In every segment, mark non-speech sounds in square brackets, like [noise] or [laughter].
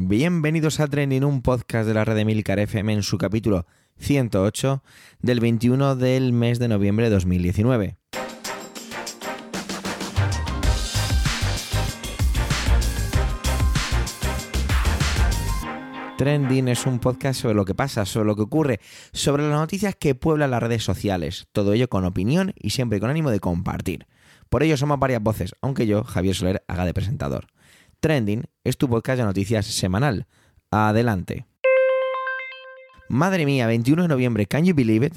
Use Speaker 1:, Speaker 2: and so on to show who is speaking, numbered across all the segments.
Speaker 1: Bienvenidos a Trending, un podcast de la red de Milcar FM en su capítulo 108 del 21 del mes de noviembre de 2019. Trending es un podcast sobre lo que pasa, sobre lo que ocurre, sobre las noticias que pueblan las redes sociales. Todo ello con opinión y siempre con ánimo de compartir. Por ello somos varias voces, aunque yo, Javier Soler, haga de presentador. Trending es tu podcast de noticias semanal. Adelante. Madre mía, 21 de noviembre, ¿can you believe it?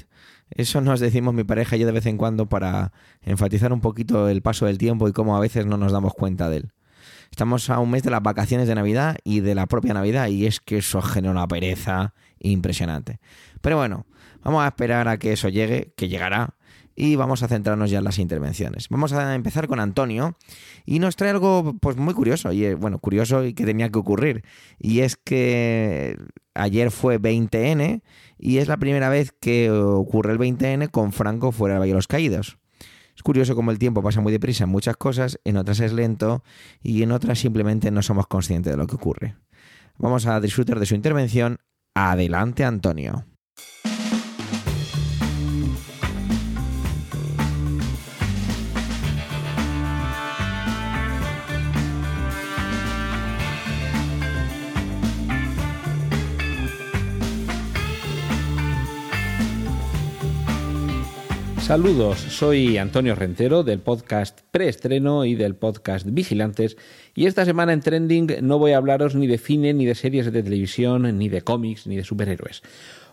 Speaker 1: Eso nos decimos mi pareja y yo de vez en cuando para enfatizar un poquito el paso del tiempo y cómo a veces no nos damos cuenta de él. Estamos a un mes de las vacaciones de Navidad y de la propia Navidad y es que eso genera una pereza impresionante. Pero bueno, vamos a esperar a que eso llegue, que llegará, y vamos a centrarnos ya en las intervenciones. Vamos a empezar con Antonio y nos trae algo pues muy curioso y eh, bueno, curioso y que tenía que ocurrir y es que ayer fue 20N y es la primera vez que ocurre el 20N con Franco fuera Valle de los Caídos. Es curioso cómo el tiempo pasa muy deprisa en muchas cosas, en otras es lento y en otras simplemente no somos conscientes de lo que ocurre. Vamos a disfrutar de su intervención. Adelante, Antonio.
Speaker 2: Saludos, soy Antonio Rentero del podcast Preestreno y del podcast Vigilantes y esta semana en Trending no voy a hablaros ni de cine, ni de series de televisión, ni de cómics, ni de superhéroes.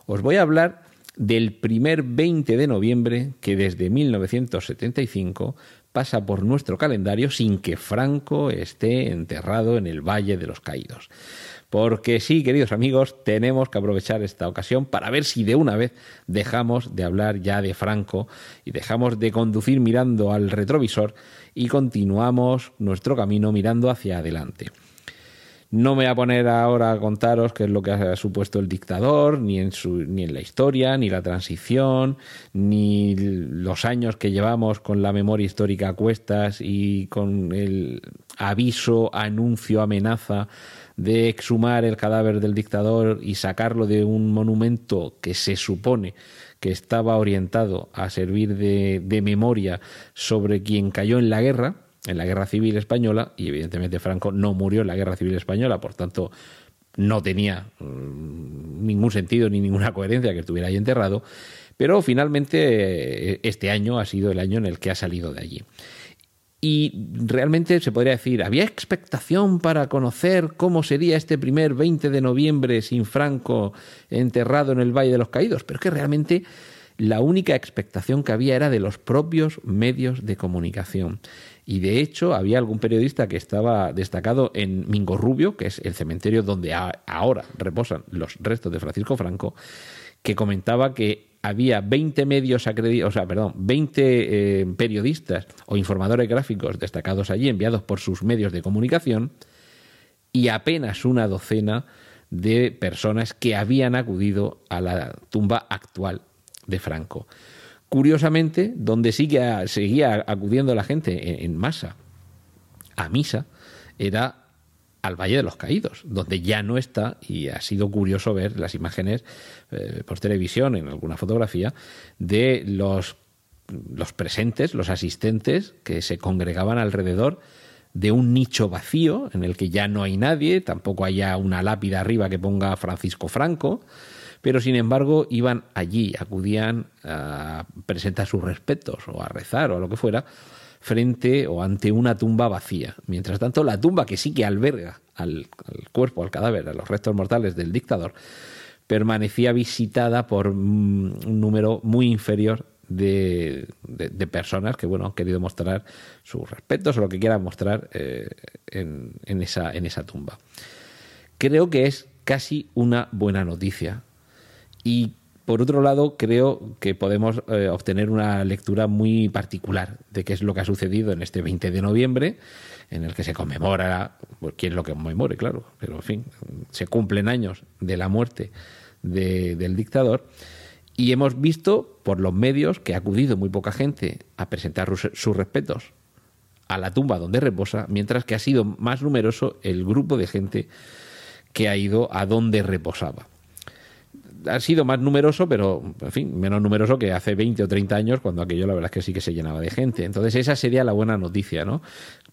Speaker 2: Os voy a hablar del primer 20 de noviembre que desde 1975 pasa por nuestro calendario sin que Franco esté enterrado en el Valle de los Caídos. Porque sí, queridos amigos, tenemos que aprovechar esta ocasión para ver si de una vez dejamos de hablar ya de Franco y dejamos de conducir mirando al retrovisor y continuamos nuestro camino mirando hacia adelante. No me voy a poner ahora a contaros qué es lo que ha supuesto el dictador, ni en, su, ni en la historia, ni la transición, ni los años que llevamos con la memoria histórica a cuestas y con el aviso, anuncio, amenaza de exhumar el cadáver del dictador y sacarlo de un monumento que se supone que estaba orientado a servir de, de memoria sobre quien cayó en la guerra, en la guerra civil española, y evidentemente Franco no murió en la guerra civil española, por tanto no tenía mm, ningún sentido ni ninguna coherencia que estuviera ahí enterrado, pero finalmente eh, este año ha sido el año en el que ha salido de allí. Y realmente se podría decir, ¿había expectación para conocer cómo sería este primer 20 de noviembre sin Franco enterrado en el Valle de los Caídos? Pero es que realmente la única expectación que había era de los propios medios de comunicación. Y de hecho había algún periodista que estaba destacado en Mingo Rubio, que es el cementerio donde ahora reposan los restos de Francisco Franco, que comentaba que había 20 medios acreditados, o sea, perdón, 20 eh, periodistas o informadores gráficos destacados allí, enviados por sus medios de comunicación, y apenas una docena de personas que habían acudido a la tumba actual de Franco. Curiosamente, donde sí que seguía acudiendo la gente en masa a misa, era al Valle de los Caídos, donde ya no está, y ha sido curioso ver las imágenes eh, por televisión, en alguna fotografía, de los, los presentes, los asistentes que se congregaban alrededor de un nicho vacío en el que ya no hay nadie, tampoco haya una lápida arriba que ponga Francisco Franco, pero sin embargo iban allí, acudían a presentar sus respetos o a rezar o a lo que fuera, frente o ante una tumba vacía. Mientras tanto, la tumba que sí que alberga al, cuerpo, al cadáver, a los restos mortales del dictador, permanecía visitada por mm, un número muy inferior de, personas que bueno han querido mostrar sus respetos o lo que quieran mostrar eh, en, esa, en esa tumba. Creo que es casi una buena noticia y por otro lado, creo que podemos eh, obtener una lectura muy particular de qué es lo que ha sucedido en este 20 de noviembre, en el que se conmemora, pues, quién es lo que conmemore, claro, pero en fin, se cumplen años de la muerte del dictador. Y hemos visto por los medios que ha acudido muy poca gente a presentar sus respetos a la tumba donde reposa, mientras que ha sido más numeroso el grupo de gente que ha ido a donde reposaba ha sido más numeroso, pero, en fin, menos numeroso que hace 20 o 30 años, cuando aquello la verdad es que sí que se llenaba de gente. Entonces, esa sería la buena noticia, ¿no?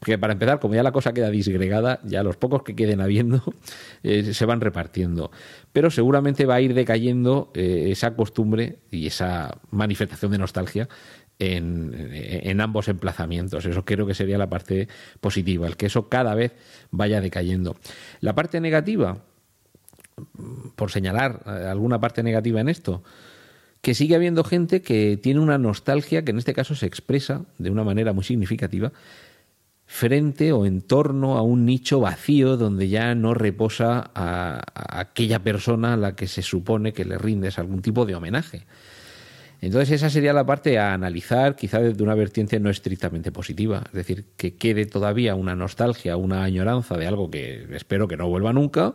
Speaker 2: Que para empezar, como ya la cosa queda disgregada, ya los pocos que queden habiendo [laughs] eh, se van repartiendo. Pero seguramente va a ir decayendo eh, esa costumbre y esa manifestación de nostalgia en, en, ambos emplazamientos. Eso creo que sería la parte positiva, el que eso cada vez vaya decayendo. La parte negativa, por señalar eh, alguna parte negativa en esto, que sigue habiendo gente que tiene una nostalgia que en este caso se expresa de una manera muy significativa frente o en torno a un nicho vacío donde ya no reposa a, aquella persona a la que se supone que le rindes algún tipo de homenaje. Entonces esa sería la parte a analizar, quizá desde una vertiente no estrictamente positiva, es decir, que quede todavía una nostalgia, una añoranza de algo que espero que no vuelva nunca,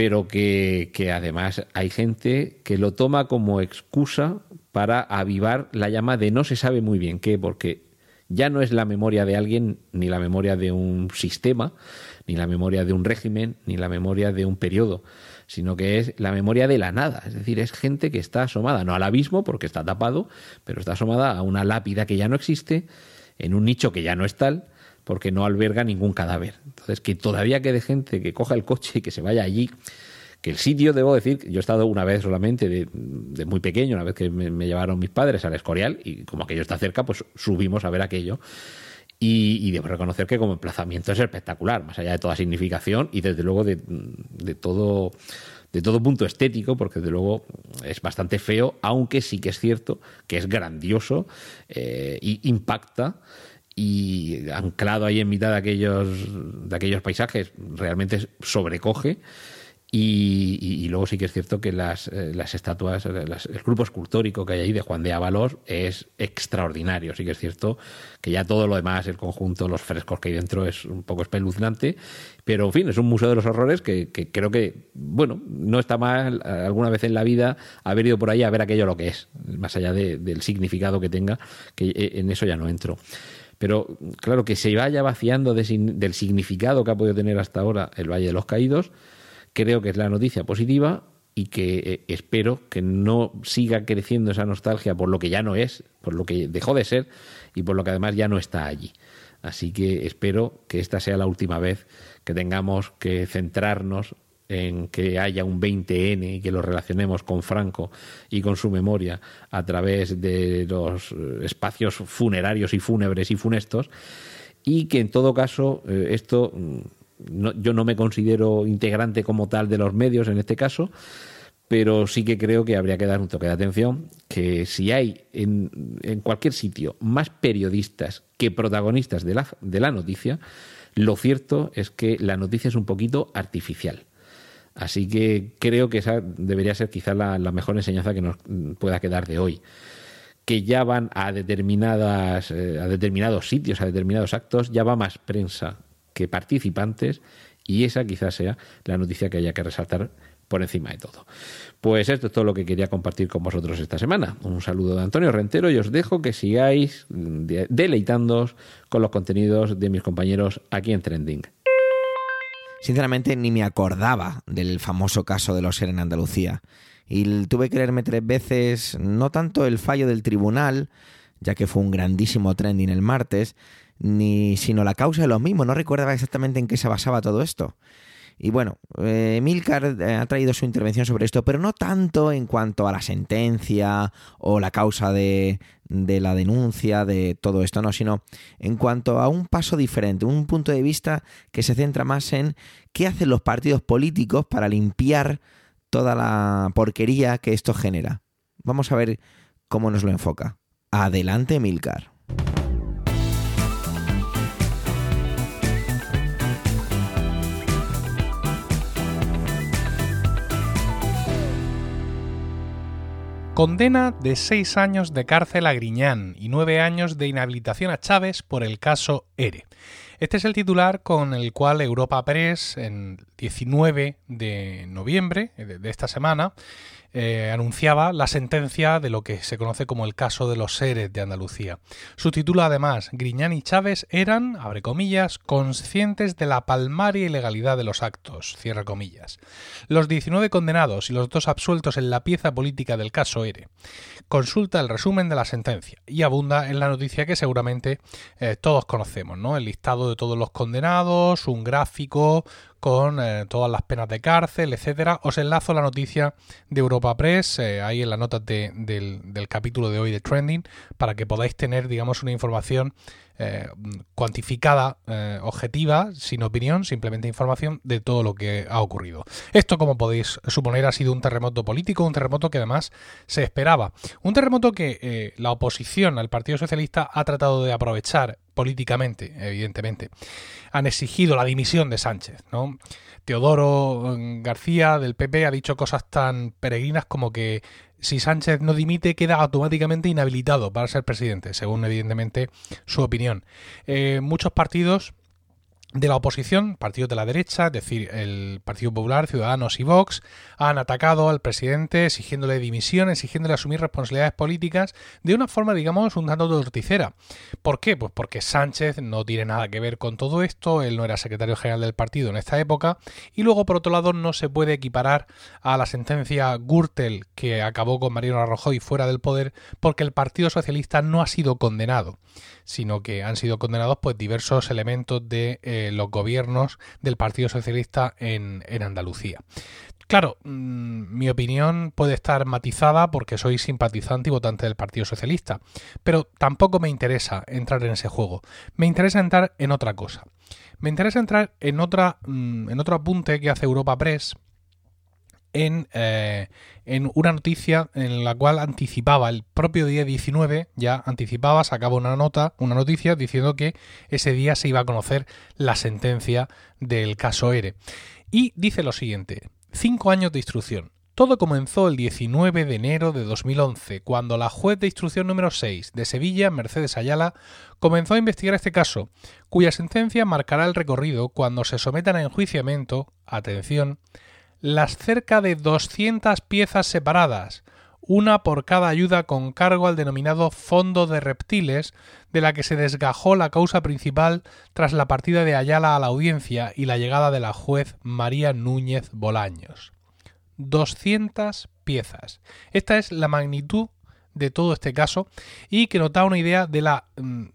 Speaker 2: pero que, además hay gente que lo toma como excusa para avivar la llama de no se sabe muy bien qué, porque ya no es la memoria de alguien, ni la memoria de un sistema, ni la memoria de un régimen, ni la memoria de un periodo, sino que es la memoria de la nada. Es decir, es gente que está asomada, no al abismo, porque está tapado, pero está asomada a una lápida que ya no existe, en un nicho que ya no es tal, porque no alberga ningún cadáver. Entonces, que todavía quede gente que coja el coche y que se vaya allí, que el sitio, debo decir, yo he estado una vez solamente, de, muy pequeño, una vez que me, llevaron mis padres al Escorial, y como aquello está cerca, pues subimos a ver aquello. Y, debo reconocer que como emplazamiento es espectacular, más allá de toda significación y desde luego de, todo de todo punto estético, porque desde luego es bastante feo, aunque sí que es cierto que es grandioso eh, y impacta y anclado ahí en mitad de aquellos, de aquellos paisajes, realmente sobrecoge. Y, luego sí que es cierto que las, eh, las estatuas, el grupo escultórico que hay ahí de Juan de Ábalos es extraordinario. Sí que es cierto que ya todo lo demás, el conjunto, los frescos que hay dentro es un poco espeluznante. Pero, en fin, es un museo de los horrores que, creo que, bueno, no está mal alguna vez en la vida haber ido por ahí a ver aquello lo que es, más allá del significado que tenga, que eh, en eso ya no entro. Pero claro, que se vaya vaciando del significado que ha podido tener hasta ahora el Valle de los Caídos, creo que es la noticia positiva y que eh, espero que no siga creciendo esa nostalgia por lo que ya no es, por lo que dejó de ser y por lo que además ya no está allí. Así que espero que esta sea la última vez que tengamos que centrarnos en que haya un 20N y que lo relacionemos con Franco y con su memoria a través de los eh, espacios funerarios y fúnebres y funestos, y que en todo caso eh, esto mm, yo no me considero integrante como tal de los medios en este caso, pero sí que creo que habría que dar un toque de atención, que si hay en, en cualquier sitio más periodistas que protagonistas de la, de la noticia, lo cierto es que la noticia es un poquito artificial. Así que creo que esa debería ser quizá la, mejor enseñanza que nos pueda quedar de hoy. Que ya van a determinadas, eh, a determinados sitios, a determinados actos, ya va más prensa que participantes, y esa quizás sea la noticia que haya que resaltar por encima de todo. Pues esto es todo lo que quería compartir con vosotros esta semana. Un saludo de Antonio Rentero y os dejo que sigáis deleitándoos con los contenidos de mis compañeros aquí en Trending
Speaker 1: sinceramente ni me acordaba del famoso caso de los ser en Andalucía. Y tuve que leerme tres veces, no tanto el fallo del tribunal, ya que fue un grandísimo trending el martes, ni sino la causa de los mismos. No recordaba exactamente en qué se basaba todo esto. Y bueno, eh, Milcar eh, ha traído su intervención sobre esto, pero no tanto en cuanto a la sentencia o la causa de, de la denuncia, de todo esto, no, sino en cuanto a un paso diferente, un punto de vista que se centra más en qué hacen los partidos políticos para limpiar toda la porquería que esto genera. Vamos a ver cómo nos lo enfoca. Adelante, Milcar.
Speaker 3: Condena de seis años de cárcel a Griñán y nueve años de inhabilitación a Chávez por el caso ERE. Este es el titular con el cual Europa Press, en 19 de noviembre de esta semana, eh, anunciaba la sentencia de lo que se conoce como el caso de los seres de Andalucía. Su título, además, Griñán y Chávez eran, abre comillas, conscientes de la palmaria ilegalidad de los actos, cierra comillas. Los 19 condenados y los dos absueltos en la pieza política del caso ERE. Consulta el resumen de la sentencia y abunda en la noticia que seguramente eh, todos conocemos, ¿no? El listado de todos los condenados, un gráfico con eh, todas las penas de cárcel, etcétera. Os enlazo la noticia de Europa Press eh, ahí en las notas del, capítulo de hoy de Trending para que podáis tener, digamos, una información eh, cuantificada, objetiva, sin opinión, simplemente información de todo lo que ha ocurrido. Esto, como podéis suponer, ha sido un terremoto político, un terremoto que además se esperaba. Un terremoto que la oposición al Partido Socialista ha tratado de aprovechar políticamente, evidentemente. Han exigido la dimisión de Sánchez, ¿no? Teodoro mm, García del PP ha dicho cosas tan peregrinas como que si Sánchez no dimite queda automáticamente inhabilitado para ser presidente, según evidentemente su opinión. Eh, muchos partidos de la oposición, partidos de la derecha, es decir, el Partido Popular, Ciudadanos y Vox, han atacado al presidente exigiéndole dimisión, exigiéndole asumir responsabilidades políticas de una forma, digamos, un tanto torticera. ¿Por qué? Pues porque Sánchez no tiene nada que ver con todo esto, él no era secretario general del partido en esta época, y luego, por otro lado, no se puede equiparar a la sentencia Gürtel que acabó con Mariano Rajoy fuera del poder, porque el Partido Socialista no ha sido condenado sino que han sido condenados pues diversos elementos de eh, los gobiernos del Partido Socialista en, Andalucía. Claro, mm, mi opinión puede estar matizada porque soy simpatizante y votante del Partido Socialista, pero tampoco me interesa entrar en ese juego. Me interesa entrar en otra cosa. Me interesa entrar en otra mm, en otro apunte que hace Europa Press en, eh, en, una noticia en la cual anticipaba el propio día 19, ya anticipaba, sacaba una nota, una noticia diciendo que ese día se iba a conocer la sentencia del caso ERE. Y dice lo siguiente, cinco años de instrucción. Todo comenzó el 19 de enero de 2011, cuando la juez de instrucción número 6 de Sevilla, Mercedes Ayala, comenzó a investigar este caso, cuya sentencia marcará el recorrido cuando se sometan a enjuiciamiento, atención, las cerca de 200 piezas separadas, una por cada ayuda con cargo al denominado Fondo de Reptiles, de la que se desgajó la causa principal tras la partida de Ayala a la audiencia y la llegada de la juez María Núñez Bolaños. 200 piezas. Esta es la magnitud de todo este caso y que nos da una idea de la... Mm,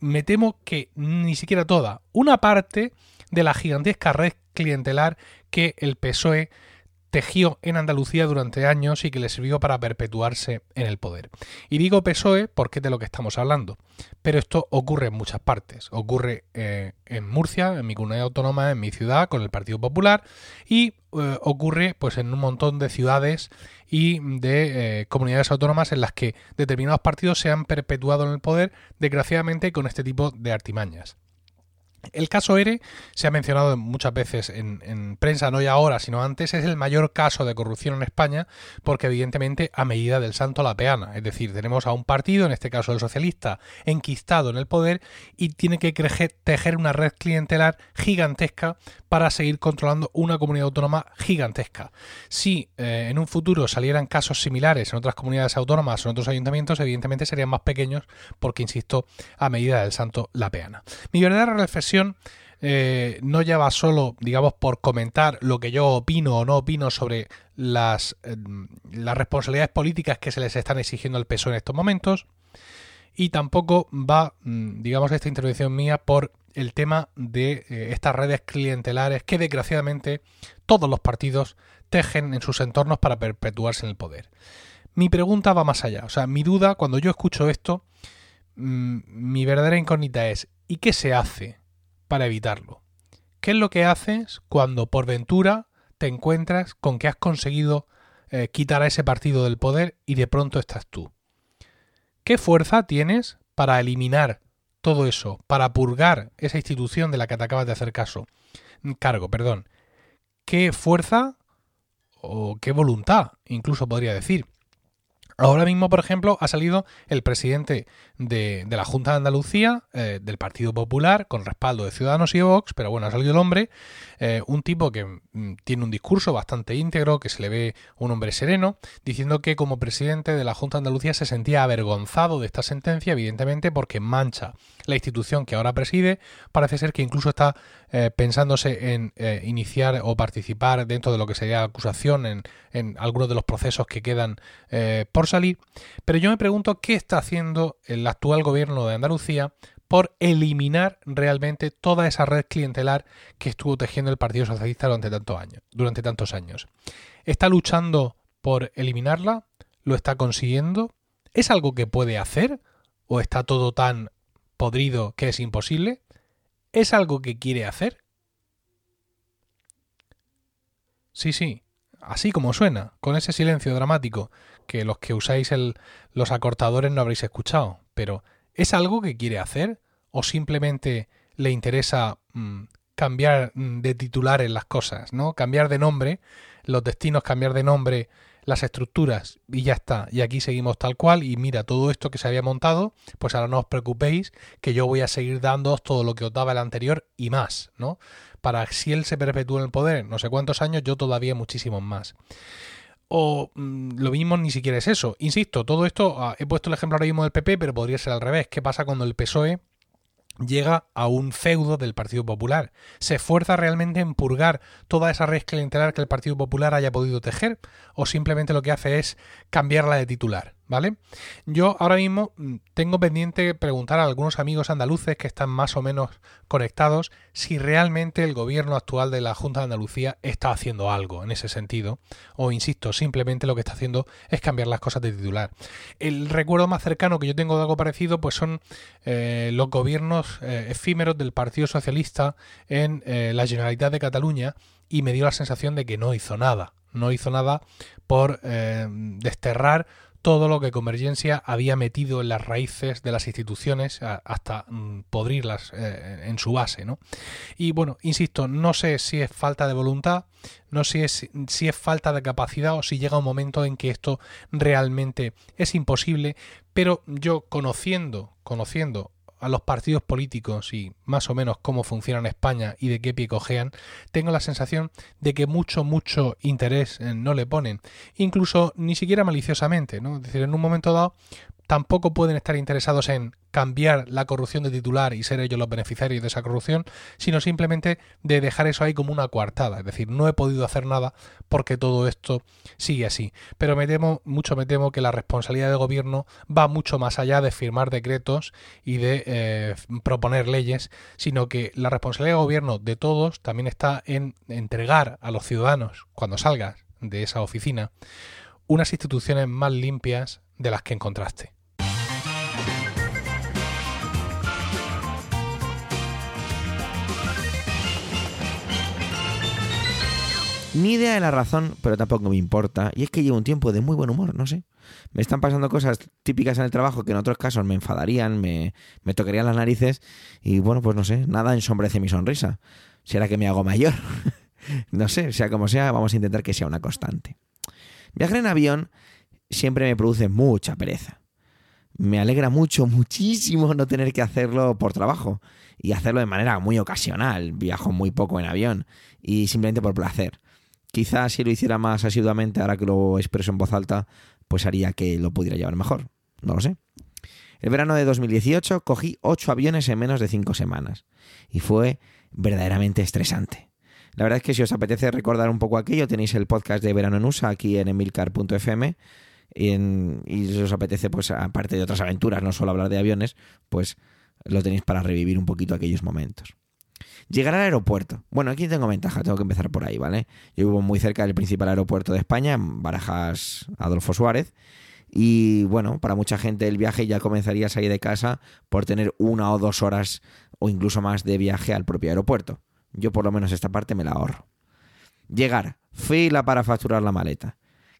Speaker 3: me temo que ni siquiera toda, una parte de la gigantesca red clientelar que el PSOE tejió en Andalucía durante años y que le sirvió para perpetuarse en el poder. Y digo PSOE porque es de lo que estamos hablando. Pero esto ocurre en muchas partes. Ocurre eh, en Murcia, en mi comunidad autónoma, en mi ciudad, con el Partido Popular, y eh, ocurre pues en un montón de ciudades y de eh, comunidades autónomas en las que determinados partidos se han perpetuado en el poder, desgraciadamente con este tipo de artimañas. El caso ERE se ha mencionado muchas veces en, prensa, no ya ahora, sino antes, es el mayor caso de corrupción en España porque evidentemente a medida del santo la peana. Es decir, tenemos a un partido, en este caso el socialista, enquistado en el poder y tiene que tejer una red clientelar gigantesca para seguir controlando una comunidad autónoma gigantesca. Si eh, en un futuro salieran casos similares en otras comunidades autónomas o en otros ayuntamientos, evidentemente serían más pequeños porque, insisto, a medida del santo la peana. Mi verdadera reflexión eh, no ya va solo, digamos, por comentar lo que yo opino o no opino sobre las, eh, las responsabilidades políticas que se les están exigiendo al PSOE en estos momentos, y tampoco va, mm, digamos, esta intervención mía por el tema de eh, estas redes clientelares que desgraciadamente todos los partidos tejen en sus entornos para perpetuarse en el poder. Mi pregunta va más allá, o sea, mi duda cuando yo escucho esto, mm, mi verdadera incógnita es, ¿y qué se hace para evitarlo. ¿Qué es lo que haces cuando por ventura te encuentras con que has conseguido eh, quitar a ese partido del poder y de pronto estás tú? ¿Qué fuerza tienes para eliminar todo eso, para purgar esa institución de la que te acabas de hacer caso? Cargo, perdón. ¿Qué fuerza o qué voluntad, incluso podría decir, Ahora mismo, por ejemplo, ha salido el presidente de, la Junta de Andalucía, eh, del Partido Popular, con respaldo de Ciudadanos y Vox, pero bueno, ha salido el hombre, eh, un tipo que mm, tiene un discurso bastante íntegro, que se le ve un hombre sereno, diciendo que como presidente de la Junta de Andalucía se sentía avergonzado de esta sentencia, evidentemente porque mancha la institución que ahora preside. Parece ser que incluso está eh, pensándose en iniciar o participar dentro de lo que sería acusación en, en algunos de los procesos que quedan por salir. Pero yo me pregunto qué está haciendo el actual gobierno de Andalucía por eliminar realmente toda esa red clientelar que estuvo tejiendo el Partido Socialista durante tantos años. Durante tantos años. ¿Está luchando por eliminarla? ¿Lo está consiguiendo? ¿Es algo que puede hacer? ¿O está todo tan podrido que es imposible? ¿Es algo que quiere hacer? Sí, sí, así como suena, con ese silencio dramático que los que usáis el, los acortadores no habréis escuchado, pero ¿Es algo que quiere hacer? ¿O simplemente le interesa mm, cambiar mm, de titular en las cosas, ¿no? Cambiar de nombre, los destinos, cambiar de nombre, las estructuras y ya está. Y aquí seguimos tal cual y mira, todo esto que se había montado, pues ahora no os preocupéis que yo voy a seguir dándoos todo lo que os daba el anterior y más, ¿no? Para si él se perpetúe en el poder, no sé cuántos años, yo todavía muchísimos más o mm, lo mismo ni siquiera es eso. Insisto, todo esto, ah, he puesto el ejemplo ahora mismo del PP, pero podría ser al revés. ¿Qué pasa cuando el PSOE llega a un feudo del Partido Popular. ¿Se esfuerza realmente en purgar toda esa red clientelar que el Partido Popular haya podido tejer? ¿O simplemente lo que hace es cambiarla de titular? ¿Vale? Yo ahora mismo mm, tengo pendiente preguntar a algunos amigos andaluces que están más o menos conectados si realmente el gobierno actual de la Junta de Andalucía está haciendo algo en ese sentido. O insisto, simplemente lo que está haciendo es cambiar las cosas de titular. El recuerdo más cercano que yo tengo de algo parecido, pues son eh, los gobiernos eh, efímeros del Partido Socialista en eh, la Generalitat de Cataluña y me dio la sensación de que no hizo nada. No hizo nada por desterrar todo lo que Convergencia había metido en las raíces de las instituciones hasta mm, podrirlas eh, en su base. ¿no? Y bueno, insisto, no sé si es falta de voluntad, no sé si es, si es falta de capacidad o si llega un momento en que esto realmente es imposible, pero yo conociendo, conociendo a los partidos políticos y más o menos cómo funciona en España y de qué pie cojean, tengo la sensación de que mucho, mucho interés eh, no le ponen, incluso ni siquiera maliciosamente, ¿no? Es decir, en un momento dado tampoco pueden estar interesados en cambiar la corrupción de titular y ser ellos los beneficiarios de esa corrupción, sino simplemente de dejar eso ahí como una coartada. Es decir, no he podido hacer nada porque todo esto sigue así. Pero me temo, mucho me temo que la responsabilidad del gobierno va mucho más allá de firmar decretos y de eh, proponer leyes, sino que la responsabilidad del gobierno de todos también está en entregar a los ciudadanos, cuando salgas de esa oficina, unas instituciones más limpias de las que encontraste.
Speaker 1: Ni idea de la razón, pero tampoco me importa. Y es que llevo un tiempo de muy buen humor, no sé. Me están pasando cosas típicas en el trabajo que en otros casos me enfadarían, me, tocarían las narices. Y bueno, pues no sé, nada ensombrece mi sonrisa. ¿Será que me hago mayor? [laughs] no sé, sea como sea, vamos a intentar que sea una constante. Viajar en avión siempre me produce mucha pereza. Me alegra mucho, [laughs] muchísimo no tener que hacerlo por trabajo y hacerlo de manera muy ocasional. Viajo muy poco en avión y simplemente por placer. Quizás si lo hiciera más asiduamente, ahora que lo expreso en voz alta, pues haría que lo pudiera llevar mejor. No lo sé. El verano de 2018 cogí ocho aviones en menos de cinco semanas y fue verdaderamente estresante. La verdad es que si os apetece recordar un poco aquello, tenéis el podcast de Verano en USA aquí en emilcar.fm y, y si os apetece, pues aparte de otras aventuras, no solo hablar de aviones, pues lo tenéis para revivir un poquito aquellos momentos. Llegar al aeropuerto. Bueno, aquí tengo ventaja, tengo que empezar por ahí, ¿vale? Yo vivo muy cerca del principal aeropuerto de España, en Barajas Adolfo Suárez. Y bueno, para mucha gente el viaje ya comenzaría a salir de casa por tener una o dos horas o incluso más de viaje al propio aeropuerto. Yo por lo menos esta parte me la ahorro. Llegar, fila para facturar la maleta.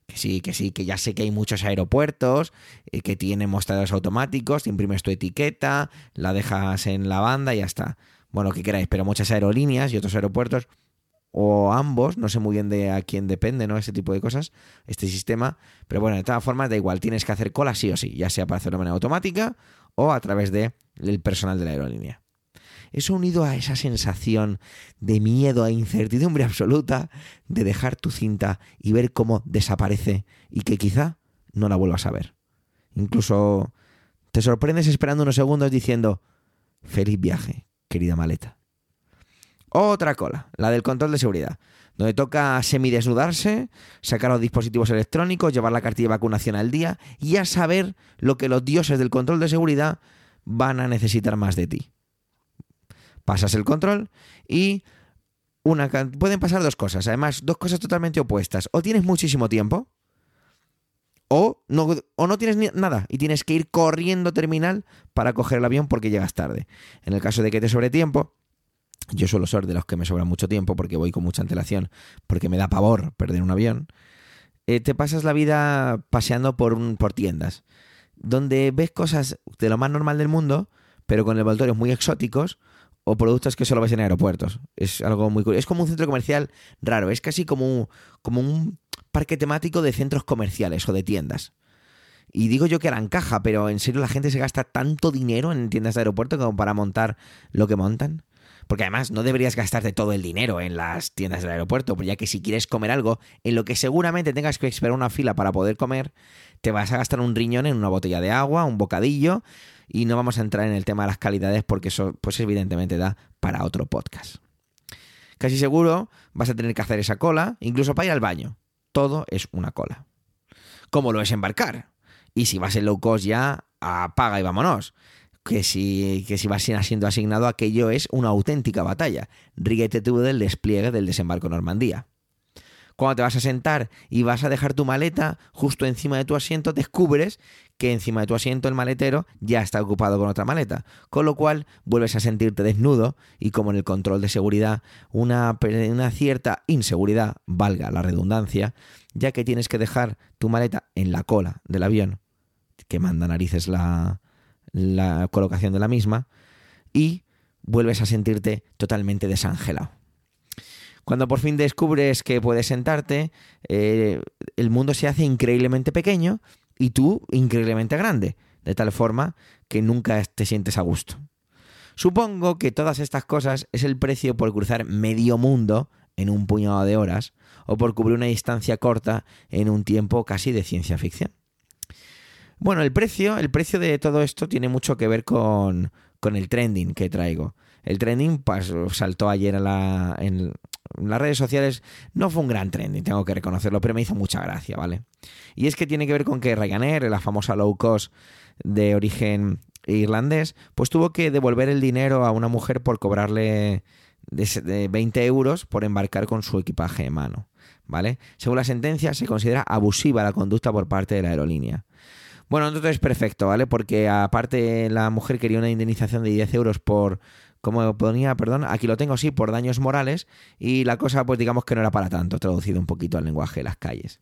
Speaker 1: Que sí, que sí, que ya sé que hay muchos aeropuertos eh, que tienen mostradores automáticos, imprimes tu etiqueta, la dejas en la banda y ya está bueno, que queráis, pero muchas aerolíneas y otros aeropuertos, o ambos, no sé muy bien de a quién depende, ¿no? Ese tipo de cosas, este sistema, pero bueno, de todas formas da igual, tienes que hacer cola sí o sí, ya sea para hacerlo de manera automática o a través del personal de la aerolínea. Eso unido a esa sensación de miedo e incertidumbre absoluta de dejar tu cinta y ver cómo desaparece y que quizá no la vuelvas a ver. Incluso te sorprendes esperando unos segundos diciendo, feliz viaje, querida maleta. Otra cola, la del control de seguridad, donde toca semidesnudarse, sacar los dispositivos electrónicos, llevar la cartilla de vacunación al día y ya saber lo que los dioses del control de seguridad van a necesitar más de ti. Pasas el control y pueden pasar dos cosas, además dos cosas totalmente opuestas. O tienes muchísimo tiempo, o no, o no tienes nada y tienes que ir corriendo terminal para coger el avión porque llegas tarde. En el caso de que te sobre tiempo, yo suelo ser de los que me sobra mucho tiempo porque voy con mucha antelación, porque me da pavor perder un avión. Eh, te pasas la vida paseando por, un, por tiendas, donde ves cosas de lo más normal del mundo, pero con envoltorios muy exóticos o productos que solo ves en aeropuertos. Es algo muy curioso. Es como un centro comercial raro, es casi como, como un parque temático de centros comerciales o de tiendas. Y digo yo que harán caja, pero en serio la gente se gasta tanto dinero en tiendas de aeropuerto como para montar lo que montan. Porque además no deberías gastarte todo el dinero en las tiendas del aeropuerto, ya que si quieres comer algo en lo que seguramente tengas que esperar una fila para poder comer, te vas a gastar un riñón en una botella de agua, un bocadillo, y no vamos a entrar en el tema de las calidades porque eso pues evidentemente da para otro podcast. Casi seguro vas a tener que hacer esa cola, incluso para ir al baño. Todo es una cola. ¿Cómo lo es embarcar? Y si vas en low cost ya, apaga y vámonos que si, que si va siendo asignado, aquello es una auténtica batalla. Ríguete tú del despliegue del desembarco Normandía. Cuando te vas a sentar y vas a dejar tu maleta justo encima de tu asiento, descubres que encima de tu asiento el maletero ya está ocupado con otra maleta, con lo cual vuelves a sentirte desnudo y como en el control de seguridad, una, una cierta inseguridad, valga la redundancia, ya que tienes que dejar tu maleta en la cola del avión, que manda narices la, la colocación de la misma y vuelves a sentirte totalmente desangelado. Cuando por fin descubres que puedes sentarte, eh, el mundo se hace increíblemente pequeño y tú increíblemente grande, de tal forma que nunca te sientes a gusto. Supongo que todas estas cosas es el precio por cruzar medio mundo en un puñado de horas o por cubrir una distancia corta en un tiempo casi de ciencia ficción. Bueno, el precio, el precio de todo esto tiene mucho que ver con, con el trending que traigo. El trending pues, saltó ayer en, la, en, las redes sociales. No fue un gran trending, tengo que reconocerlo, pero me hizo mucha gracia, ¿vale? Y es que tiene que ver con que Ryanair, la famosa low cost de origen irlandés, pues tuvo que devolver el dinero a una mujer por cobrarle de 20 euros por embarcar con su equipaje en mano, ¿vale? Según la sentencia, se considera abusiva la conducta por parte de la aerolínea. Bueno, entonces es perfecto, ¿vale? Porque aparte la mujer quería una indemnización de 10 euros por, como ponía, perdón, aquí lo tengo, sí, por daños morales y la cosa pues digamos que no era para tanto, traducido un poquito al lenguaje de las calles.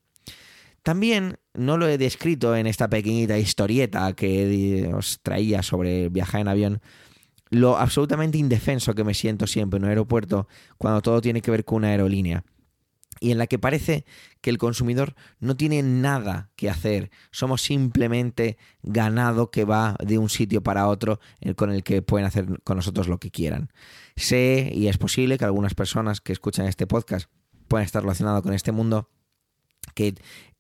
Speaker 1: También no lo he descrito en esta pequeñita historieta que os traía sobre viajar en avión, lo absolutamente indefenso que me siento siempre en un aeropuerto cuando todo tiene que ver con una aerolínea y en la que parece que el consumidor no tiene nada que hacer, somos simplemente ganado que va de un sitio para otro eh, con el que pueden hacer con nosotros lo que quieran. Sé y es posible que algunas personas que escuchan este podcast puedan estar relacionadas con este mundo que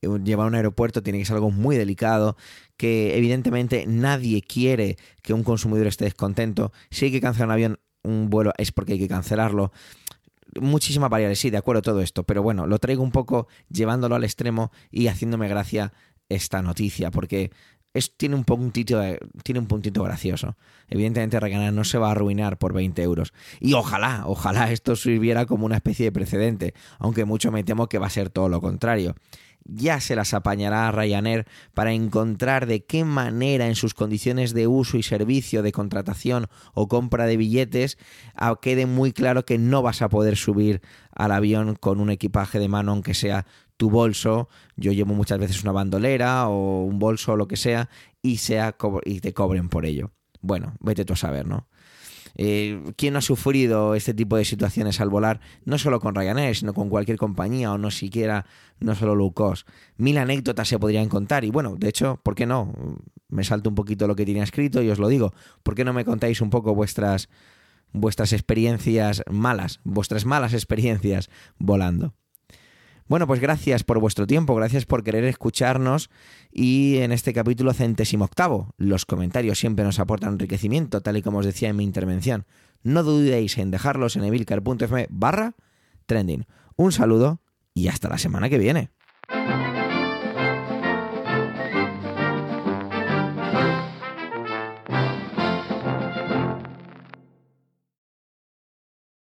Speaker 1: eh, llevar un aeropuerto tiene que ser algo muy delicado, que evidentemente nadie quiere que un consumidor esté descontento. Si hay que cancelar un avión, un vuelo es porque hay que cancelarlo muchísimas variables, sí, de acuerdo todo esto, pero bueno, lo traigo un poco llevándolo al extremo y haciéndome gracia esta noticia, porque es, tiene, un puntito, tiene un puntito gracioso. Evidentemente Ryanair no se va a arruinar por 20 euros. Y ojalá, ojalá esto sirviera como una especie de precedente, aunque mucho me temo que va a ser todo lo contrario ya se las apañará a Ryanair para encontrar de qué manera en sus condiciones de uso y servicio de contratación o compra de billetes quede muy claro que no vas a poder subir al avión con un equipaje de mano aunque sea tu bolso, yo llevo muchas veces una bandolera o un bolso o lo que sea y sea y te cobren por ello. Bueno, vete tú a saber, ¿no? Eh, ¿Quién ha sufrido este tipo de situaciones al volar? No solo con Ryanair, sino con cualquier compañía o no siquiera, no solo low. Mil anécdotas se podrían contar y bueno, de hecho, ¿por qué no? Me salto un poquito lo que tenía escrito y os lo digo. ¿Por qué no me contáis un poco vuestras vuestras experiencias malas, vuestras malas experiencias volando. Bueno, pues gracias por vuestro tiempo, gracias por querer escucharnos y en este capítulo centésimo octavo, los comentarios siempre nos aportan enriquecimiento, tal y como os decía en mi intervención. No dudéis en dejarlos en evilcar.fm barra trending. Un saludo y hasta la semana que viene.